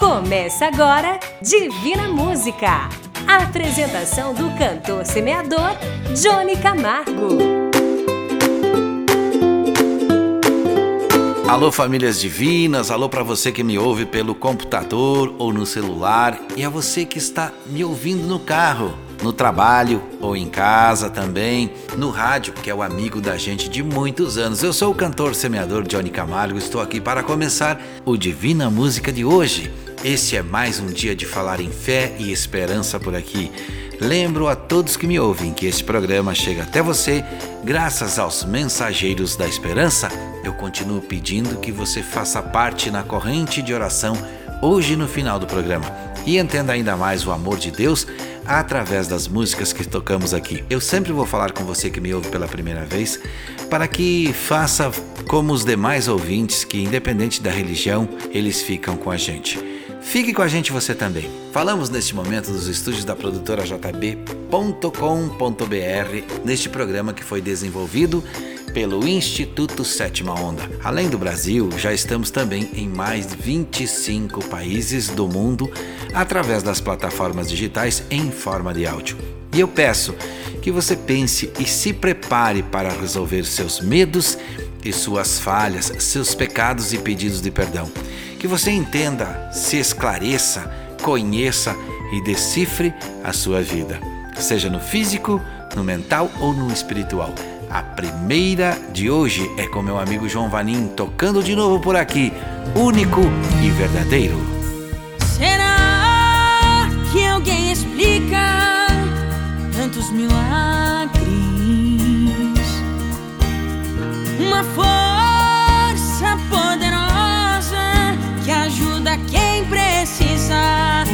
Começa agora Divina Música. A apresentação do cantor semeador Johnny Camargo. Alô famílias divinas, alô para você que me ouve pelo computador ou no celular e a você que está me ouvindo no carro no trabalho ou em casa também, no rádio, que é o amigo da gente de muitos anos. Eu sou o cantor semeador Johnny Camargo, estou aqui para começar o Divina Música de hoje. Este é mais um dia de falar em fé e esperança por aqui. Lembro a todos que me ouvem que este programa chega até você graças aos mensageiros da esperança. Eu continuo pedindo que você faça parte na corrente de oração hoje no final do programa e entenda ainda mais o amor de Deus através das músicas que tocamos aqui. Eu sempre vou falar com você que me ouve pela primeira vez para que faça como os demais ouvintes que, independente da religião, eles ficam com a gente. Fique com a gente você também. Falamos neste momento dos estúdios da produtora JB.com.br, neste programa que foi desenvolvido pelo Instituto Sétima Onda. Além do Brasil, já estamos também em mais de 25 países do mundo através das plataformas digitais em forma de áudio. E eu peço que você pense e se prepare para resolver seus medos e suas falhas, seus pecados e pedidos de perdão. Que você entenda, se esclareça, conheça e decifre a sua vida, seja no físico, no mental ou no espiritual. A primeira de hoje é com meu amigo João Vanim tocando de novo por aqui, único e verdadeiro. Será que alguém explica tantos milagres? Uma força poderosa que ajuda quem precisa.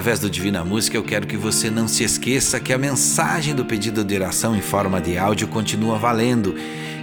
Através do Divina Música, eu quero que você não se esqueça que a mensagem do pedido de oração em forma de áudio continua valendo.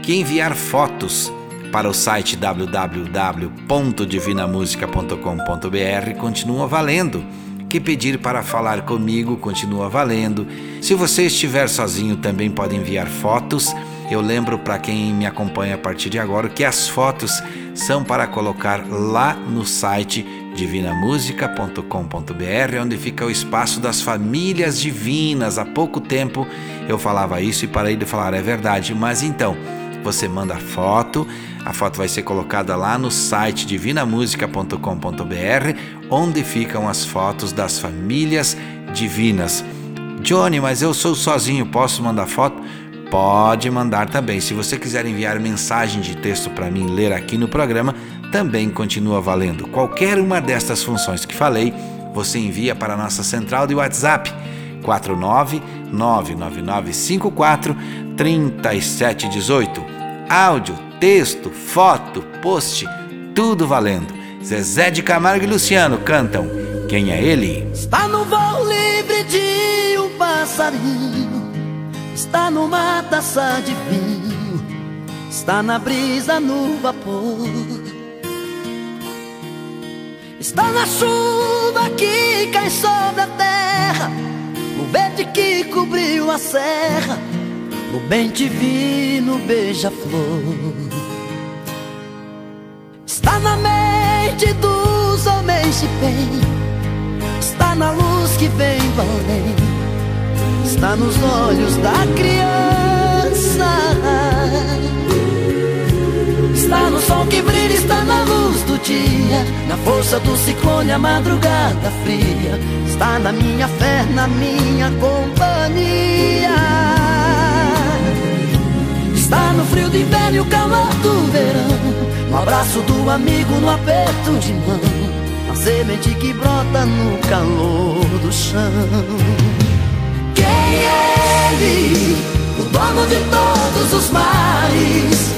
Que enviar fotos para o site www.divinamusica.com.br continua valendo. Que pedir para falar comigo continua valendo. Se você estiver sozinho, também pode enviar fotos. Eu lembro para quem me acompanha a partir de agora que as fotos são para colocar lá no site divinamusica.com.br, onde fica o espaço das famílias divinas. Há pouco tempo eu falava isso e parei de falar, é verdade, mas então você manda a foto, a foto vai ser colocada lá no site divinamusica.com.br, onde ficam as fotos das famílias divinas. Johnny, mas eu sou sozinho, posso mandar foto? Pode mandar também. Se você quiser enviar mensagem de texto para mim ler aqui no programa, também continua valendo. Qualquer uma destas funções que falei, você envia para a nossa central de WhatsApp 49999543718. Áudio, texto, foto, post, tudo valendo. Zezé de Camargo e Luciano cantam Quem é ele? Está no voo livre de um passarinho, está numa taça de vinho, está na brisa no vapor. Está na chuva que cai sobre a terra, no verde que cobriu a serra, no bem divino beija-flor. Está na mente dos homens de bem, está na luz que vem do além, está nos olhos da criança. Está no sol que brilha, está na luz do dia, na força do ciclone, a madrugada fria. Está na minha fé, na minha companhia. Está no frio do inverno e o calor do verão, no abraço do amigo, no aperto de mão, na semente que brota no calor do chão. Quem é ele? O dono de todos os mares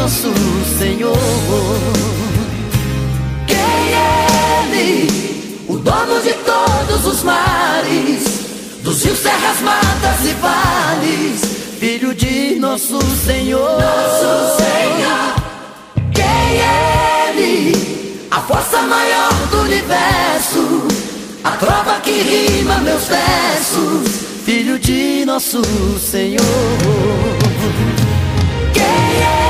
nosso Senhor Quem é Ele? O dono de todos os mares Dos rios, serras, matas e vales Filho de nosso Senhor Nosso Senhor Quem é Ele? A força maior do universo a trova que rima meus versos, filho de nosso Senhor. Quem é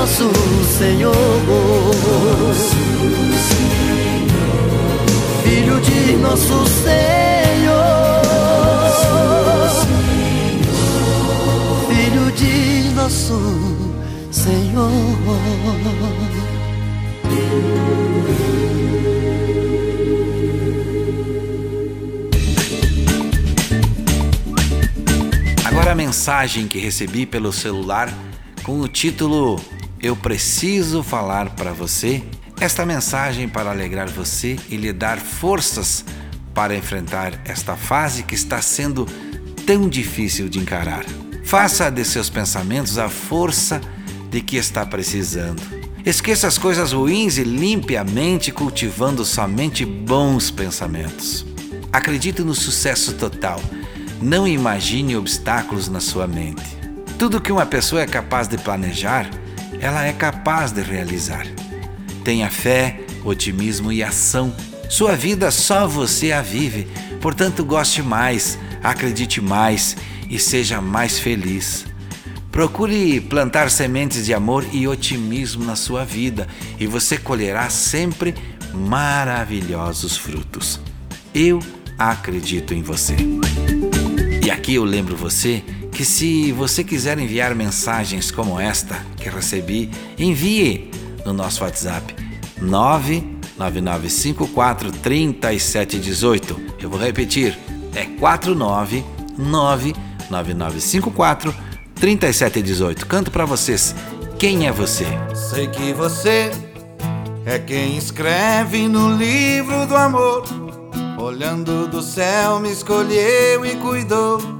nosso Senhor. Filho de nosso Senhor. Filho de nosso Senhor. Agora a mensagem que recebi pelo celular com o título Eu preciso falar para você. Esta mensagem para alegrar você e lhe dar forças para enfrentar esta fase que está sendo tão difícil de encarar. Faça de seus pensamentos a força de que está precisando. Esqueça as coisas ruins e limpe a mente cultivando somente bons pensamentos. Acredite no sucesso total. Não imagine obstáculos na sua mente. Tudo que uma pessoa é capaz de planejar, ela é capaz de realizar. Tenha fé, otimismo e ação. Sua vida só você a vive, portanto, goste mais, acredite mais e seja mais feliz. Procure plantar sementes de amor e otimismo na sua vida e você colherá sempre maravilhosos frutos. Eu acredito em você. E aqui eu lembro você que se você quiser enviar mensagens como esta que recebi, envie no nosso WhatsApp 999543718. Eu vou repetir, é 4999954 3718. Canto para vocês. Quem é você? Sei que você é quem escreve no livro do amor. Olhando do céu, me escolheu e cuidou.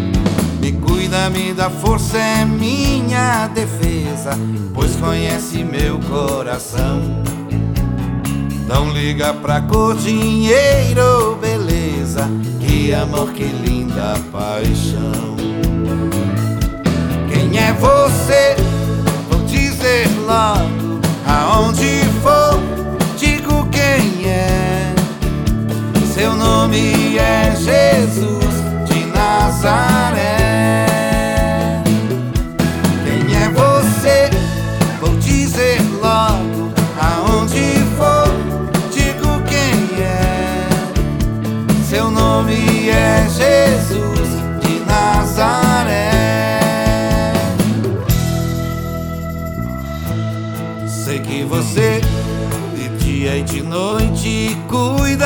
me cuida, me dá força, é minha defesa, pois conhece meu coração. Não liga pra cor, dinheiro, beleza, que amor, que linda paixão. Quem é você? dizer logo aonde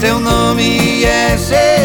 Seu nome é Jesus.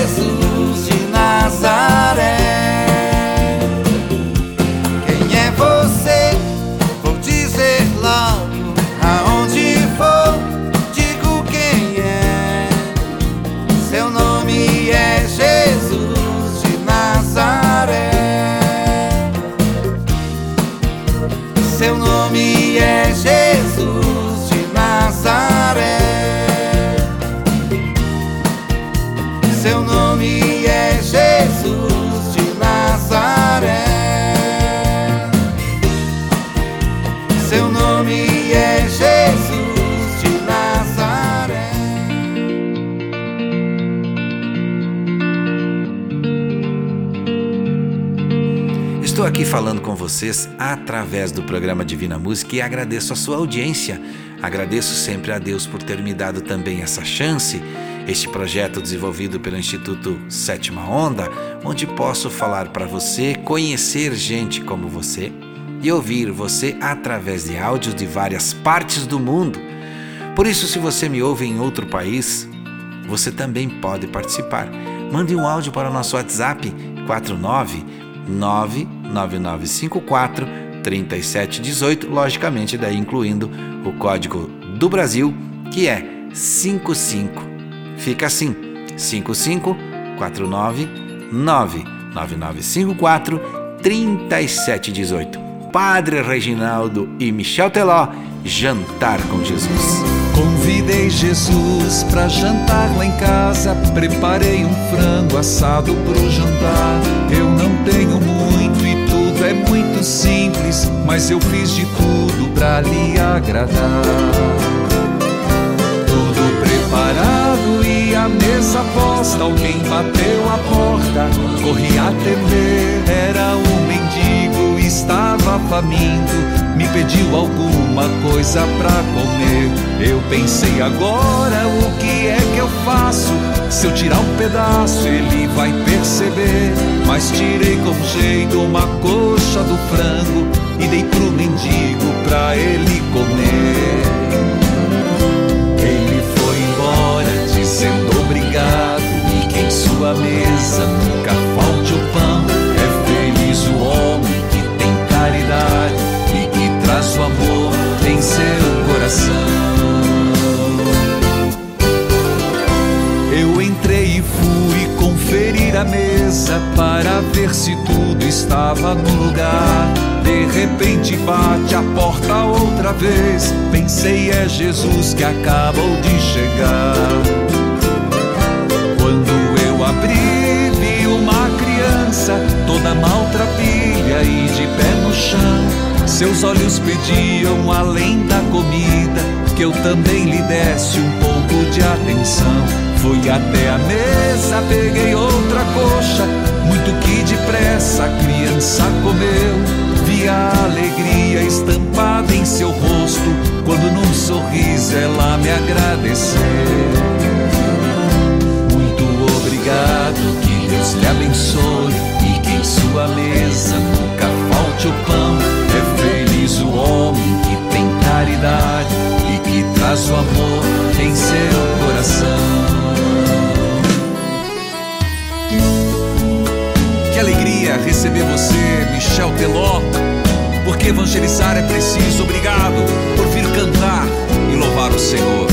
Vocês através do programa Divina Música e agradeço a sua audiência. Agradeço sempre a Deus por ter me dado também essa chance, este projeto desenvolvido pelo Instituto Sétima Onda, onde posso falar para você, conhecer gente como você e ouvir você através de áudios de várias partes do mundo. Por isso, se você me ouve em outro país, você também pode participar. Mande um áudio para o nosso WhatsApp 4999954 3718, logicamente daí incluindo o código do Brasil, que é 55. Fica assim: 5549954 3718. Padre Reginaldo e Michel Teló, Jantar com Jesus. Convidei Jesus pra jantar lá em casa. Preparei um frango assado pro jantar. Eu não tenho muito e tudo é muito simples, mas eu fiz de tudo pra lhe agradar. Tudo preparado e a mesa posta. Alguém bateu a porta, corri atender. Era um estava faminto me pediu alguma coisa pra comer. Eu pensei agora o que é que eu faço? Se eu tirar um pedaço, ele vai perceber. Mas tirei com jeito uma coxa do frango e dei pro mendigo pra ele comer. Ele foi embora dizendo obrigado e que em sua mesa nunca falte o pão. Seu coração. Eu entrei e fui conferir a mesa para ver se tudo estava no lugar. De repente bate a porta outra vez. Pensei é Jesus que acabou de chegar. Quando eu abri, vi uma criança toda maltrapilha e de pé no chão. Seus olhos pediam, além da comida, que eu também lhe desse um pouco de atenção. Fui até a mesa, peguei outra coxa, muito que depressa a criança comeu. Vi a alegria estampada em seu rosto, quando num sorriso ela me agradeceu. Muito obrigado, que Deus lhe abençoe e que em sua mesa em seu coração. Que alegria receber você, Michel Teló. Porque evangelizar é preciso. Obrigado por vir cantar e louvar o Senhor.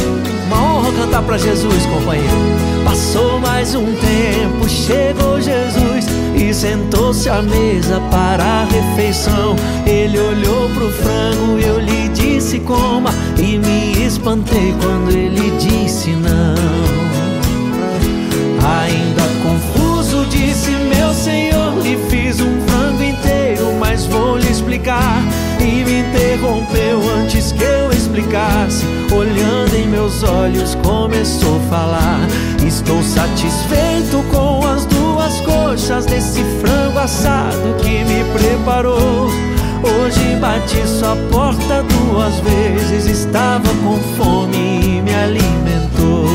Uma honra cantar para Jesus, companheiro. Passou mais um tempo, chegou Jesus e sentou-se à mesa para a refeição. Ele olhou pro frango, eu lhe disse coma e me espantei quando ele disse não. Ainda confuso disse meu senhor, lhe fiz um frango inteiro, mas vou lhe explicar. E me interrompeu antes que eu explicasse, olhando em meus olhos começou a falar. Estou satisfeito com as duas coxas desse frango assado que me preparou. Hoje bati sua porta duas vezes, estava com fome e me alimentou.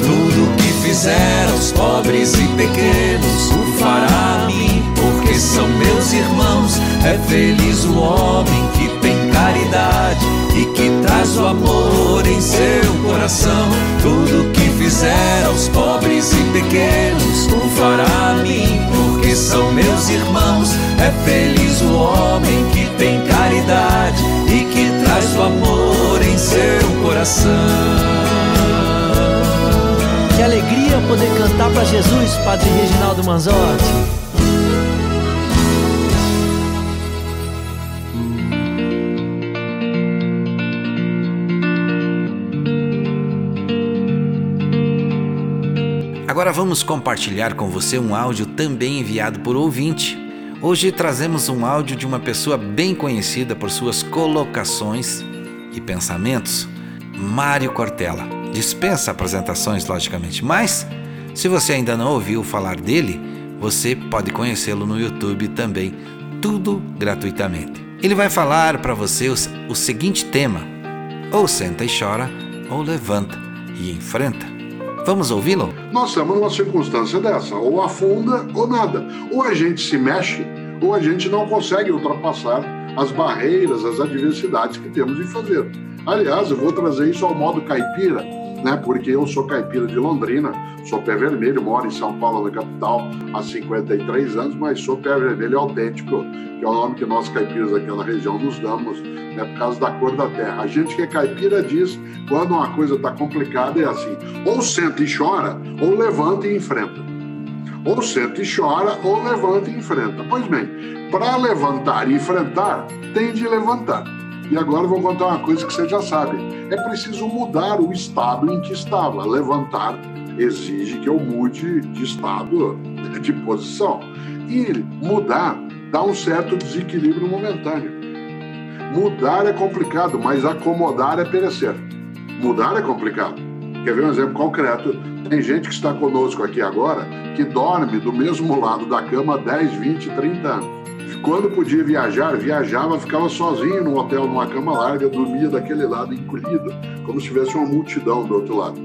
Tudo que fizer aos pobres e pequenos, o fará a mim, porque são meus irmãos. É feliz o homem que tem caridade e que traz o amor em seu coração. Tudo que fizer aos pobres e pequenos, o fará a mim, porque são meus irmãos. É feliz o homem que tem caridade e que traz o amor em seu coração. Que alegria poder cantar para Jesus, Padre Reginaldo Manzotti. Agora vamos compartilhar com você um áudio também enviado por ouvinte. Hoje trazemos um áudio de uma pessoa bem conhecida por suas colocações e pensamentos, Mário Cortella. Dispensa apresentações, logicamente, mas se você ainda não ouviu falar dele, você pode conhecê-lo no YouTube também, tudo gratuitamente. Ele vai falar para você o, o seguinte tema: ou senta e chora, ou levanta e enfrenta. Vamos ouvi-lo? Nós estamos numa circunstância dessa, ou afunda ou nada. Ou a gente se mexe, ou a gente não consegue ultrapassar as barreiras, as adversidades que temos de fazer. Aliás, eu vou trazer isso ao modo caipira né? Porque eu sou caipira de Londrina, sou pé vermelho, moro em São Paulo, na capital, há 53 anos, mas sou pé vermelho autêntico, que é o nome que nós caipiras daquela região nos damos, né? Por causa da cor da terra. A gente que é caipira diz, quando uma coisa está complicada, é assim: ou senta e chora, ou levanta e enfrenta. Ou senta e chora, ou levanta e enfrenta. Pois bem, para levantar e enfrentar, tem de levantar. E agora vou contar uma coisa que você já sabe. É preciso mudar o estado em que estava. Levantar exige que eu mude de estado, de posição. E mudar dá um certo desequilíbrio momentâneo. Mudar é complicado, mas acomodar é perecer. Mudar é complicado. Quer ver um exemplo concreto? Tem gente que está conosco aqui agora que dorme do mesmo lado da cama há 10, 20, 30 anos quando podia viajar, viajava, ficava sozinho no hotel, numa cama larga, dormia daquele lado, encolhido, como se tivesse uma multidão do outro lado.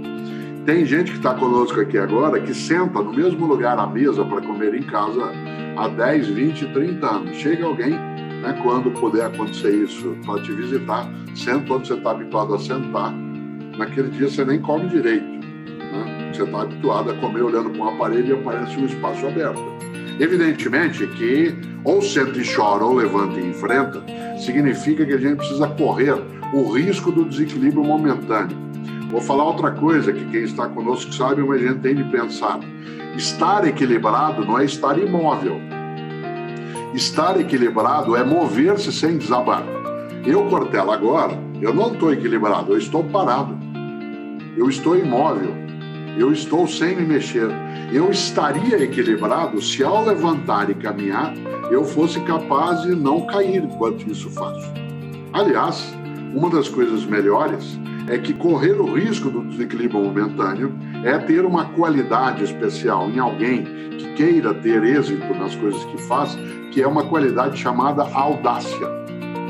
Tem gente que está conosco aqui agora que senta no mesmo lugar à mesa para comer em casa há 10, 20, 30 anos. Chega alguém, né, quando puder acontecer isso, para te visitar, senta onde você está habituado a sentar. Naquele dia você nem come direito. Né? Você está habituado a comer olhando para um aparelho e aparece um espaço aberto. Evidentemente que ou senta e chora ou levanta e enfrenta, significa que a gente precisa correr o risco do desequilíbrio momentâneo. Vou falar outra coisa que quem está conosco sabe, mas a gente tem de pensar. Estar equilibrado não é estar imóvel. Estar equilibrado é mover-se sem desabar. Eu, Cortella, agora, eu não estou equilibrado, eu estou parado. Eu estou imóvel. Eu estou sem me mexer eu estaria equilibrado se ao levantar e caminhar eu fosse capaz de não cair enquanto isso faço. Aliás, uma das coisas melhores é que correr o risco do desequilíbrio momentâneo é ter uma qualidade especial em alguém que queira ter êxito nas coisas que faz, que é uma qualidade chamada audácia.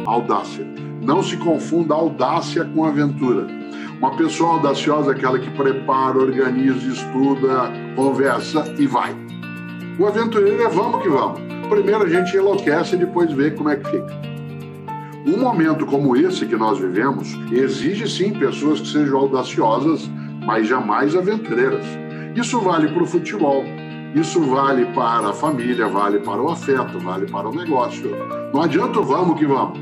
Audácia. Não se confunda audácia com aventura. Uma pessoa audaciosa é aquela que prepara, organiza, estuda, conversa e vai. O aventureiro é vamos que vamos. Primeiro a gente enlouquece e depois vê como é que fica. Um momento como esse que nós vivemos exige sim pessoas que sejam audaciosas, mas jamais aventureiras. Isso vale para o futebol, isso vale para a família, vale para o afeto, vale para o negócio. Não adianta o vamos que vamos.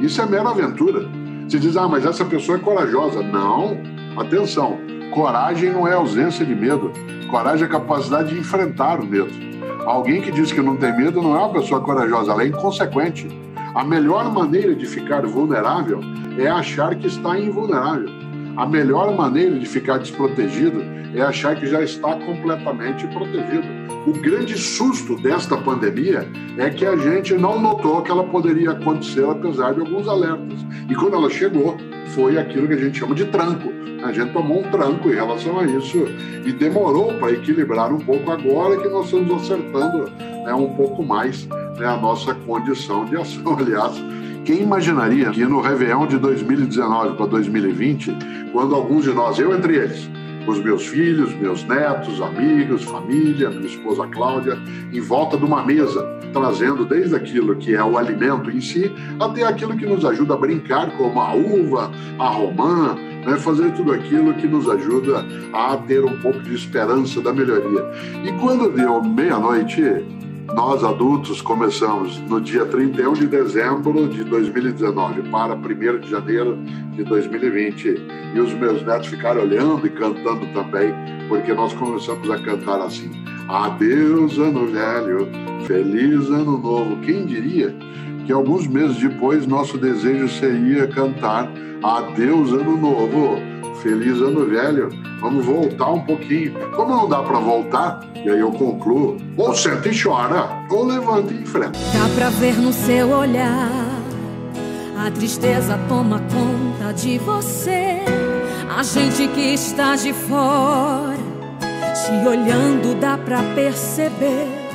Isso é mera aventura. Se diz, ah, mas essa pessoa é corajosa. Não, atenção, coragem não é ausência de medo. Coragem é capacidade de enfrentar o medo. Alguém que diz que não tem medo não é uma pessoa corajosa, ela é inconsequente. A melhor maneira de ficar vulnerável é achar que está invulnerável. A melhor maneira de ficar desprotegido é achar que já está completamente protegido. O grande susto desta pandemia é que a gente não notou que ela poderia acontecer apesar de alguns alertas. E quando ela chegou, foi aquilo que a gente chama de tranco. A gente tomou um tranco em relação a isso e demorou para equilibrar um pouco agora que nós estamos acertando né, um pouco mais né, a nossa condição de ação. Aliás, quem imaginaria que no Réveillon de 2019 para 2020, quando alguns de nós, eu entre eles, os meus filhos, meus netos, amigos, família, minha esposa Cláudia, em volta de uma mesa, trazendo desde aquilo que é o alimento em si, até aquilo que nos ajuda a brincar, como a uva, a romã, né, fazer tudo aquilo que nos ajuda a ter um pouco de esperança da melhoria. E quando deu meia-noite, nós adultos começamos no dia 31 de dezembro de 2019 para 1 de janeiro de 2020 e os meus netos ficaram olhando e cantando também, porque nós começamos a cantar assim: Adeus, ano velho, feliz ano novo. Quem diria que alguns meses depois nosso desejo seria cantar Adeus, ano novo, feliz ano velho? Vamos voltar um pouquinho. Como não dá para voltar, e aí eu concluo, ou senta e chora, ou levanta e enfrenta. Dá pra ver no seu olhar, a tristeza toma conta de você. A gente que está de fora, te olhando dá pra perceber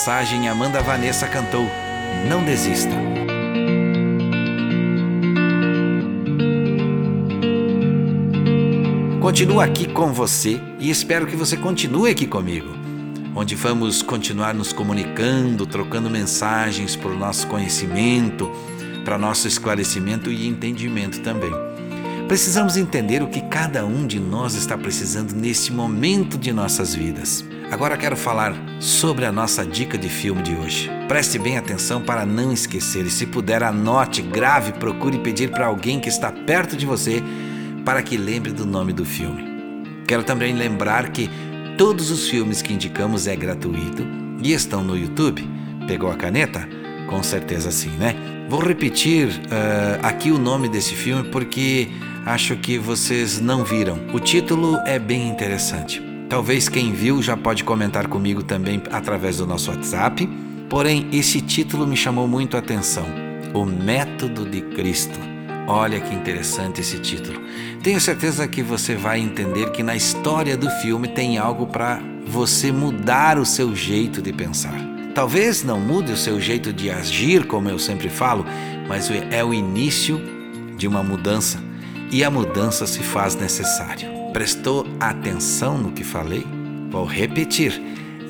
mensagem Amanda Vanessa cantou Não Desista. Continuo aqui com você e espero que você continue aqui comigo, onde vamos continuar nos comunicando, trocando mensagens para o nosso conhecimento, para nosso esclarecimento e entendimento também. Precisamos entender o que cada um de nós está precisando nesse momento de nossas vidas. Agora quero falar sobre a nossa dica de filme de hoje. Preste bem atenção para não esquecer e, se puder, anote, grave, procure pedir para alguém que está perto de você para que lembre do nome do filme. Quero também lembrar que todos os filmes que indicamos é gratuito e estão no YouTube. Pegou a caneta? Com certeza sim, né? Vou repetir uh, aqui o nome desse filme porque acho que vocês não viram. O título é bem interessante. Talvez quem viu já pode comentar comigo também através do nosso WhatsApp. Porém, esse título me chamou muito a atenção: O Método de Cristo. Olha que interessante esse título. Tenho certeza que você vai entender que na história do filme tem algo para você mudar o seu jeito de pensar. Talvez não mude o seu jeito de agir, como eu sempre falo, mas é o início de uma mudança e a mudança se faz necessário. Prestou atenção no que falei? Vou repetir: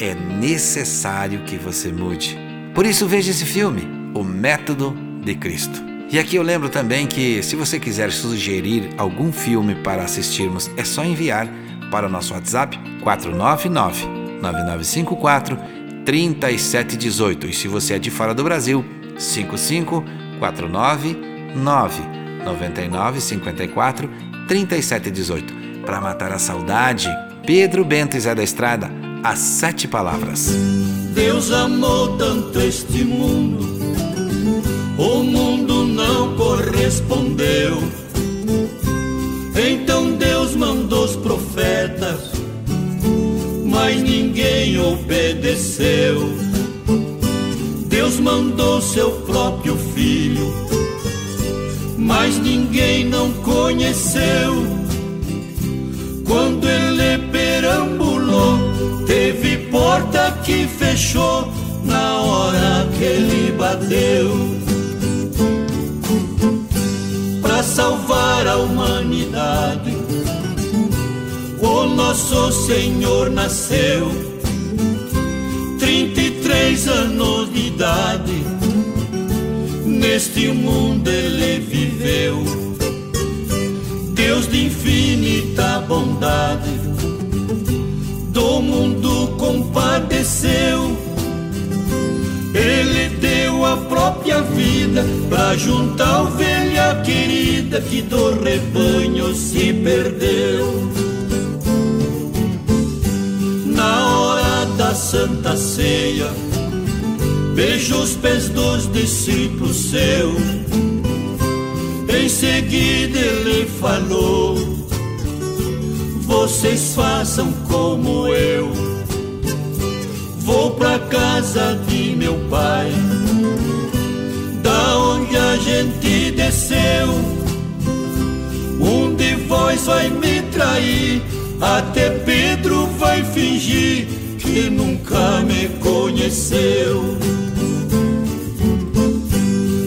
é necessário que você mude. Por isso, veja esse filme, O Método de Cristo. E aqui eu lembro também que, se você quiser sugerir algum filme para assistirmos, é só enviar para o nosso WhatsApp 499 9954 3718. E se você é de fora do Brasil, 5549 99 54 3718. Para matar a saudade, Pedro Bento e Zé da Estrada, as sete palavras. Deus amou tanto este mundo o mundo não correspondeu. Então Deus mandou os profetas, mas ninguém obedeceu. Deus mandou seu próprio filho, mas ninguém não conheceu. Quando ele perambulou, teve porta que fechou na hora que ele bateu. salvar a humanidade. O nosso Senhor nasceu, 33 anos de idade. Neste mundo ele viveu, Deus de infinita bondade, do mundo compadeceu. Ele deu a própria vida pra juntar ovelha querida que do rebanho se perdeu. Na hora da Santa Ceia, beijo os pés dos discípulos seus. Em seguida ele falou: Vocês façam como eu. Vou pra casa de meu pai da onde a gente desceu. Um de vós vai me trair, até Pedro vai fingir que nunca me conheceu.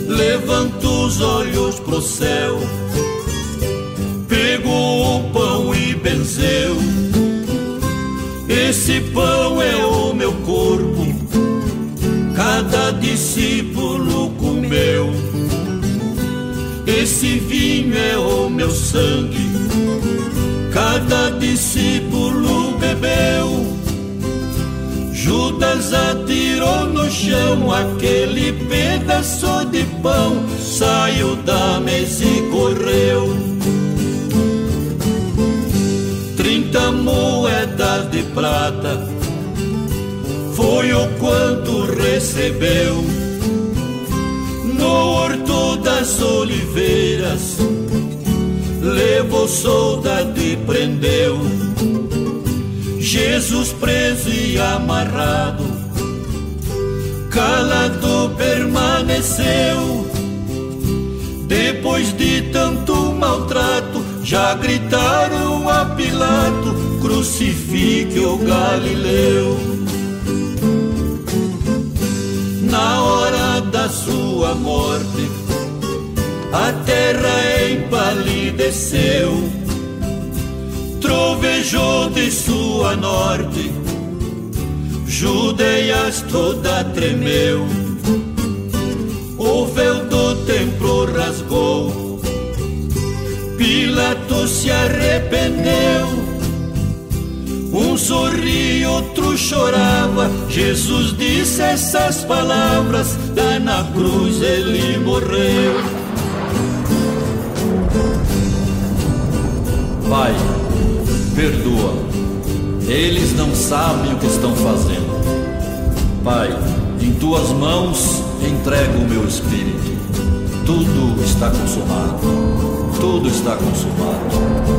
Levanta os olhos pro céu, pegou o pão e benzeu. Esse pão é o meu corpo, cada discípulo comeu. Esse vinho é o meu sangue, cada discípulo bebeu. Judas atirou no chão aquele pedaço de pão, saiu da mesa e correu. Trinta moedas de prata foi o quanto recebeu no horto das oliveiras, levou soldado e prendeu. Jesus preso e amarrado, calado permaneceu. Depois de tanto maltrato, já gritaram a Pilato: crucifique o Galileu. sua morte, a terra empalideceu, trovejou de sua norte, Judeias toda tremeu, o véu do templo rasgou, Pilatos se arrependeu. Um sorria, outro chorava. Jesus disse essas palavras, lá na cruz ele morreu. Pai, perdoa, eles não sabem o que estão fazendo. Pai, em tuas mãos entrego o meu espírito. Tudo está consumado. Tudo está consumado.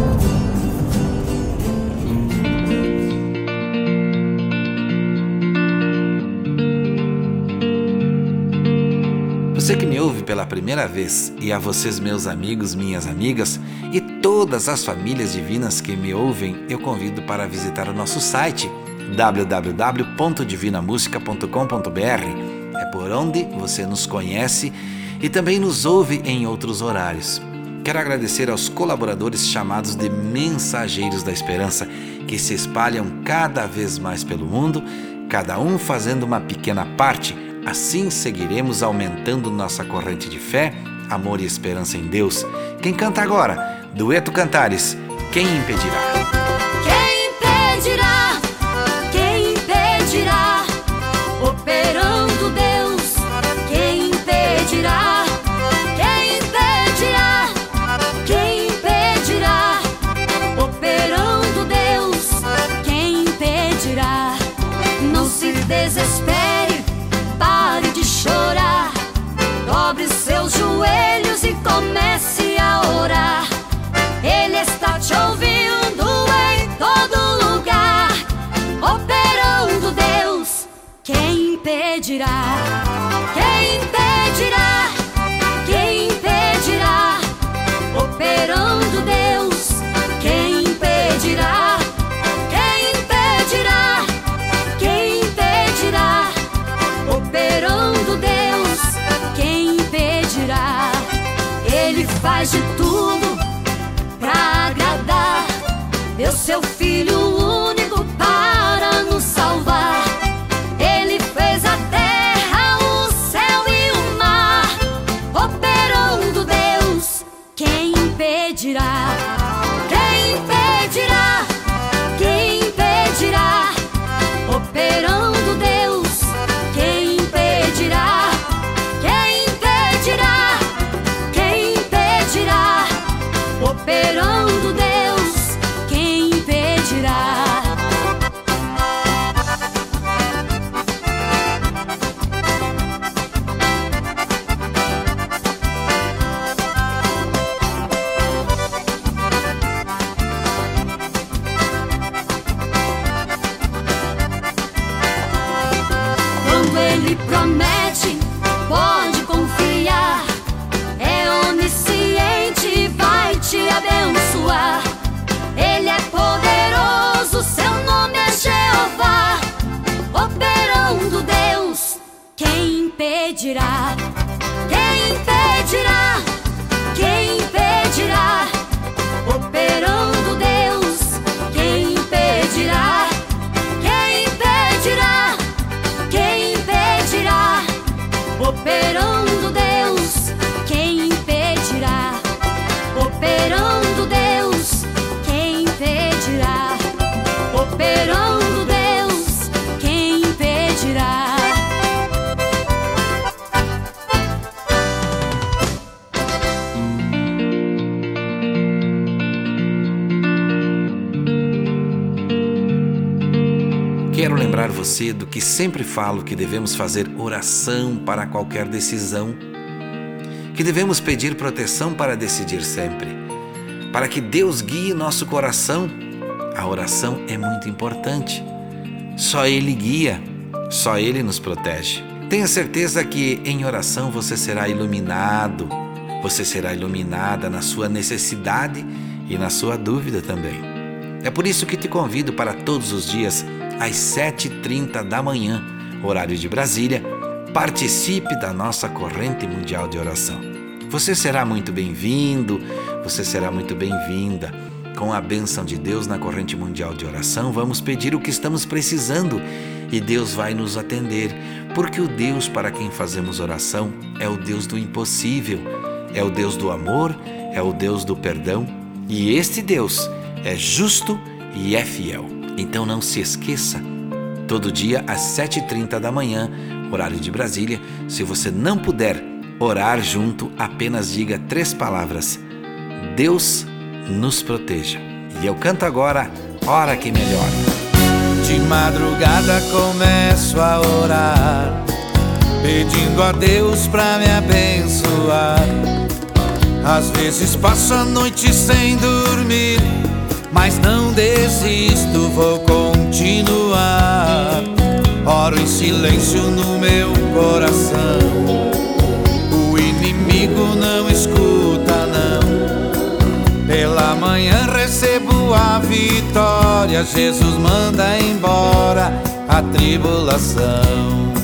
Você que me ouve pela primeira vez e a vocês, meus amigos, minhas amigas e todas as famílias divinas que me ouvem, eu convido para visitar o nosso site www.divinamusica.com.br. É por onde você nos conhece e também nos ouve em outros horários. Quero agradecer aos colaboradores chamados de Mensageiros da Esperança, que se espalham cada vez mais pelo mundo, cada um fazendo uma pequena parte Assim seguiremos aumentando nossa corrente de fé, amor e esperança em Deus. Quem canta agora? Dueto Cantares. Quem impedirá? faz de lembrar você do que sempre falo que devemos fazer oração para qualquer decisão, que devemos pedir proteção para decidir sempre, para que Deus guie nosso coração. A oração é muito importante. Só Ele guia, só Ele nos protege. Tenha certeza que em oração você será iluminado, você será iluminada na sua necessidade e na sua dúvida também. É por isso que te convido para todos os dias às 7h30 da manhã, horário de Brasília, participe da nossa corrente mundial de oração. Você será muito bem-vindo, você será muito bem-vinda. Com a bênção de Deus na corrente mundial de oração, vamos pedir o que estamos precisando e Deus vai nos atender, porque o Deus para quem fazemos oração é o Deus do impossível, é o Deus do amor, é o Deus do perdão e este Deus é justo e é fiel. Então não se esqueça, todo dia às 7h30 da manhã, horário de Brasília, se você não puder orar junto, apenas diga três palavras: Deus nos proteja. E eu canto agora, Hora que Melhora. De madrugada começo a orar, pedindo a Deus pra me abençoar. Às vezes passo a noite sem dormir, mas não desisto, vou continuar. Oro em silêncio no meu coração. O inimigo não escuta, não. Pela manhã recebo a vitória. Jesus manda embora a tribulação.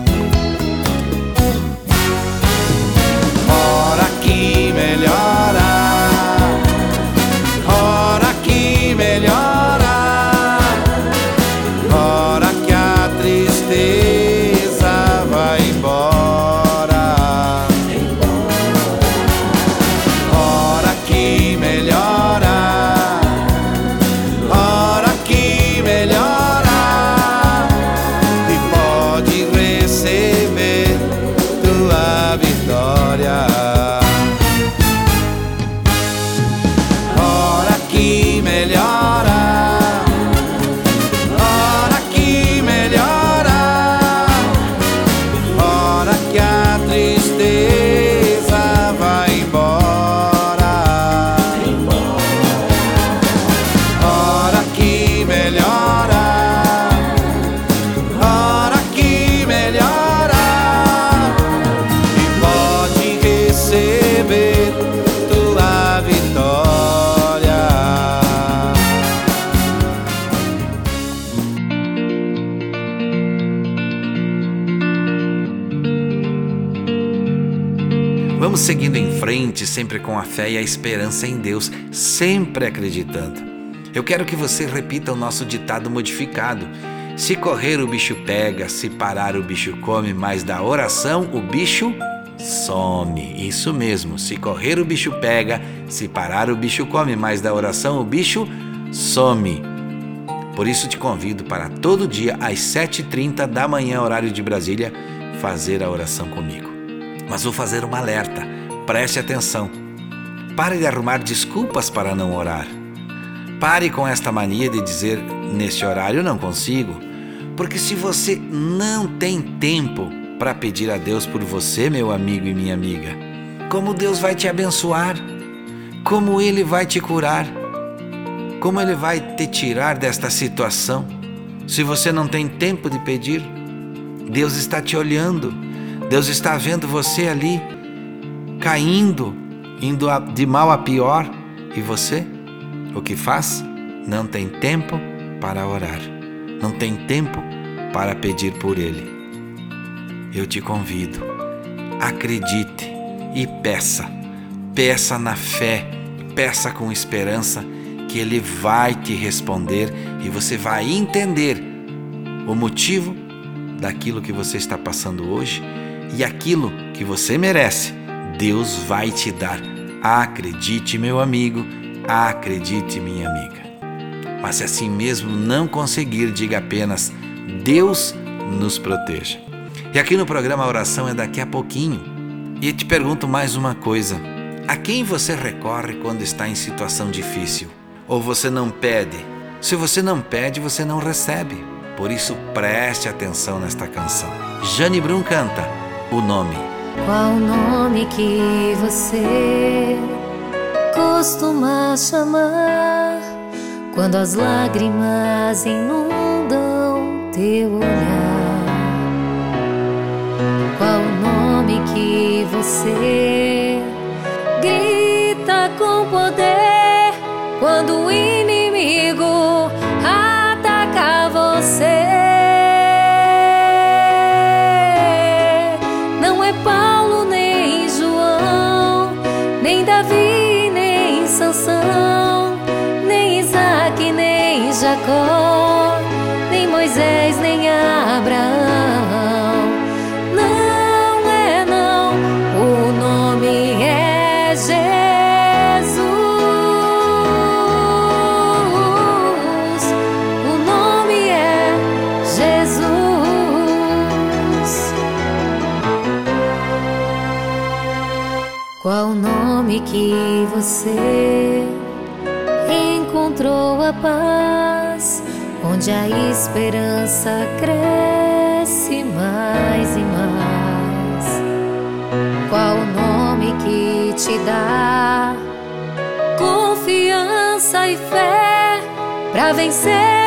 Que com a fé e a esperança em Deus, sempre acreditando. Eu quero que você repita o nosso ditado modificado. Se correr o bicho pega, se parar o bicho come, mas da oração o bicho some. Isso mesmo, se correr o bicho pega, se parar o bicho come, mas da oração o bicho some. Por isso te convido para todo dia às 7h30 da manhã, horário de Brasília, fazer a oração comigo. Mas vou fazer uma alerta. Preste atenção. Pare de arrumar desculpas para não orar. Pare com esta mania de dizer neste horário não consigo, porque se você não tem tempo para pedir a Deus por você, meu amigo e minha amiga, como Deus vai te abençoar? Como ele vai te curar? Como ele vai te tirar desta situação? Se você não tem tempo de pedir, Deus está te olhando. Deus está vendo você ali caindo, indo de mal a pior, e você, o que faz? Não tem tempo para orar, não tem tempo para pedir por Ele. Eu te convido, acredite e peça, peça na fé, peça com esperança que Ele vai te responder e você vai entender o motivo daquilo que você está passando hoje e aquilo que você merece. Deus vai te dar. Acredite, meu amigo, acredite, minha amiga. Mas se assim mesmo não conseguir, diga apenas: Deus nos proteja. E aqui no programa a oração é daqui a pouquinho. E te pergunto mais uma coisa: a quem você recorre quando está em situação difícil? Ou você não pede? Se você não pede, você não recebe. Por isso preste atenção nesta canção. Jane Brum canta o nome. Qual o nome que você costuma chamar quando as lágrimas inundam teu olhar? Qual o nome que você grita esperança cresce mais e mais? Qual o nome que te dá confiança e fé para vencer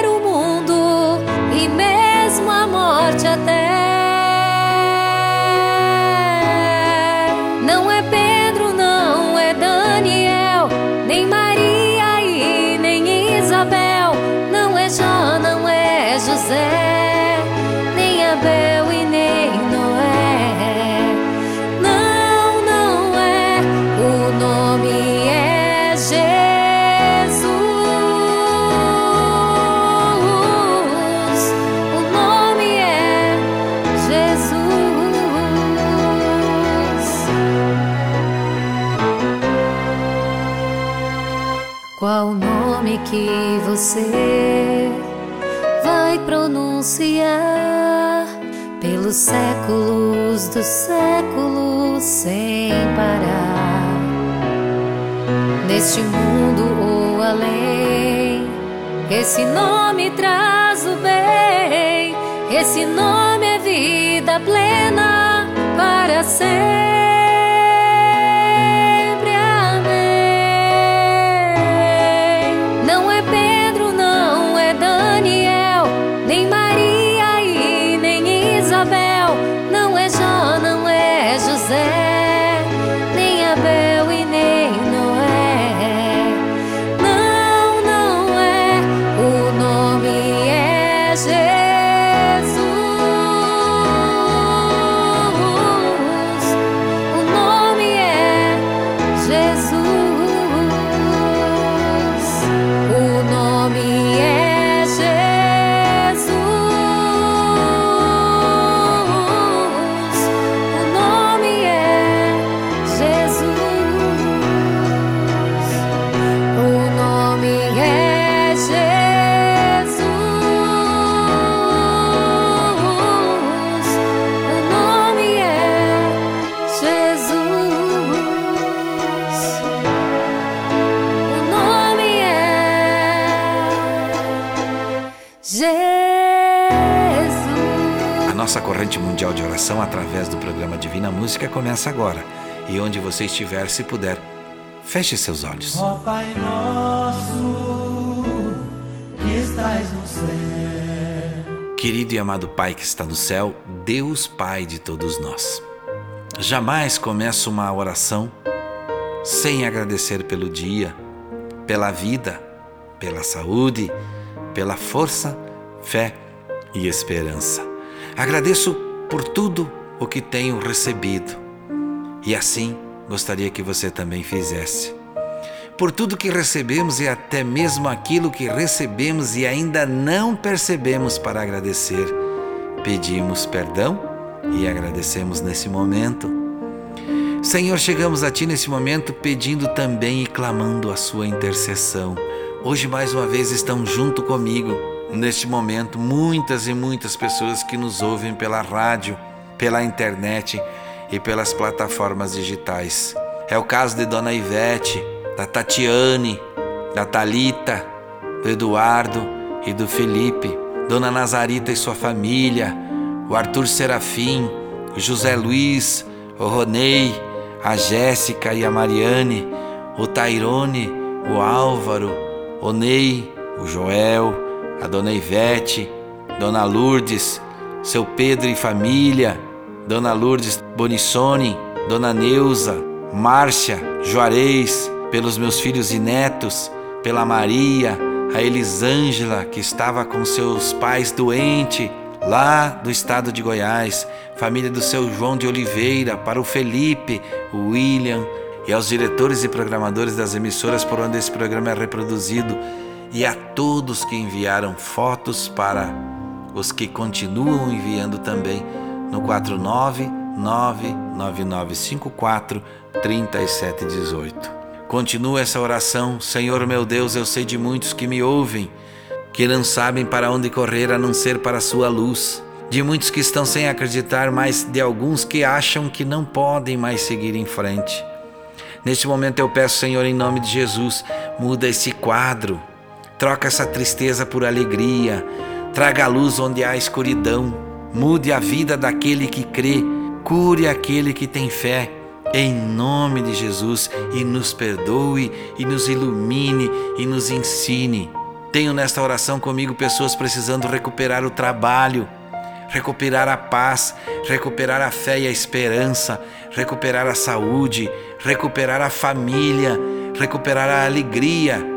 que você vai pronunciar pelos séculos dos séculos sem parar? Neste mundo ou além, esse nome traz o bem, esse nome é vida plena para sempre. Oração através do programa Divina Música começa agora. E onde você estiver, se puder, feche seus olhos. Ó Pai nosso, que estás no céu. Querido e amado Pai que está no céu, Deus Pai de todos nós. Jamais começo uma oração sem agradecer pelo dia, pela vida, pela saúde, pela força, fé e esperança. Agradeço por tudo o que tenho recebido e assim gostaria que você também fizesse. por tudo que recebemos e até mesmo aquilo que recebemos e ainda não percebemos para agradecer. Pedimos perdão e agradecemos nesse momento. Senhor, chegamos a Ti nesse momento pedindo também e clamando a Sua intercessão. Hoje, mais uma vez, estão junto comigo neste momento muitas e muitas pessoas que nos ouvem pela rádio, pela internet e pelas plataformas digitais. É o caso de Dona Ivete, da Tatiane, da Talita, do Eduardo e do Felipe, Dona Nazarita e sua família, o Arthur Serafim, o José Luiz, o Ronei, a Jéssica e a Mariane, o Tairone, o Álvaro, o Ney, o Joel, a Dona Ivete, Dona Lourdes, seu Pedro e família, Dona Lourdes Bonissoni, Dona Neuza, Márcia, Juarez, pelos meus filhos e netos, pela Maria, a Elisângela, que estava com seus pais doente lá do estado de Goiás, família do seu João de Oliveira, para o Felipe, o William e aos diretores e programadores das emissoras por onde esse programa é reproduzido e a todos que enviaram fotos para os que continuam enviando também no 4999954 3718. Continua essa oração, Senhor meu Deus, eu sei de muitos que me ouvem, que não sabem para onde correr a não ser para a sua luz. De muitos que estão sem acreditar, mas de alguns que acham que não podem mais seguir em frente. Neste momento eu peço, Senhor, em nome de Jesus, muda esse quadro, troca essa tristeza por alegria, traga a luz onde há escuridão, mude a vida daquele que crê, cure aquele que tem fé. Em nome de Jesus. E nos perdoe e nos ilumine e nos ensine. Tenho nesta oração comigo pessoas precisando recuperar o trabalho, recuperar a paz, recuperar a fé e a esperança, recuperar a saúde, recuperar a família, recuperar a alegria.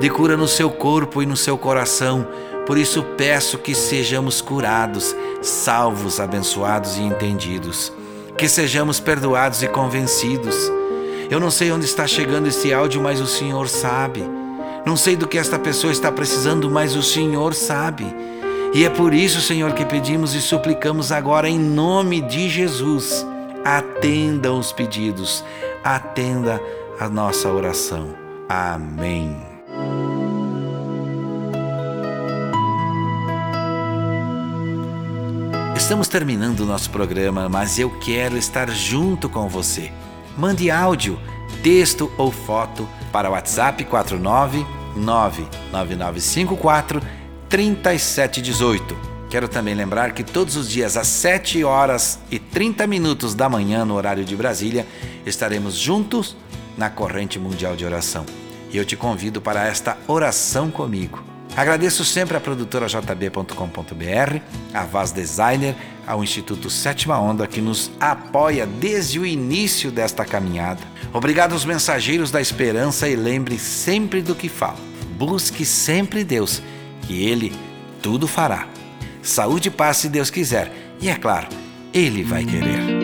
De cura no seu corpo e no seu coração. Por isso peço que sejamos curados, salvos, abençoados e entendidos que sejamos perdoados e convencidos. Eu não sei onde está chegando esse áudio, mas o Senhor sabe. Não sei do que esta pessoa está precisando, mas o Senhor sabe. E é por isso, Senhor, que pedimos e suplicamos agora em nome de Jesus. Atenda os pedidos, atenda a nossa oração. Amém. Estamos terminando o nosso programa, mas eu quero estar junto com você. Mande áudio, texto ou foto para o WhatsApp 4999954 3718. Quero também lembrar que todos os dias às 7 horas e 30 minutos da manhã, no horário de Brasília, estaremos juntos na corrente mundial de oração. E eu te convido para esta oração comigo. Agradeço sempre à produtora jb.com.br, a Vaz Designer, ao Instituto Sétima Onda que nos apoia desde o início desta caminhada. Obrigado aos mensageiros da esperança e lembre sempre do que falo. Busque sempre Deus, que Ele tudo fará. Saúde e paz se Deus quiser, e é claro, Ele vai querer.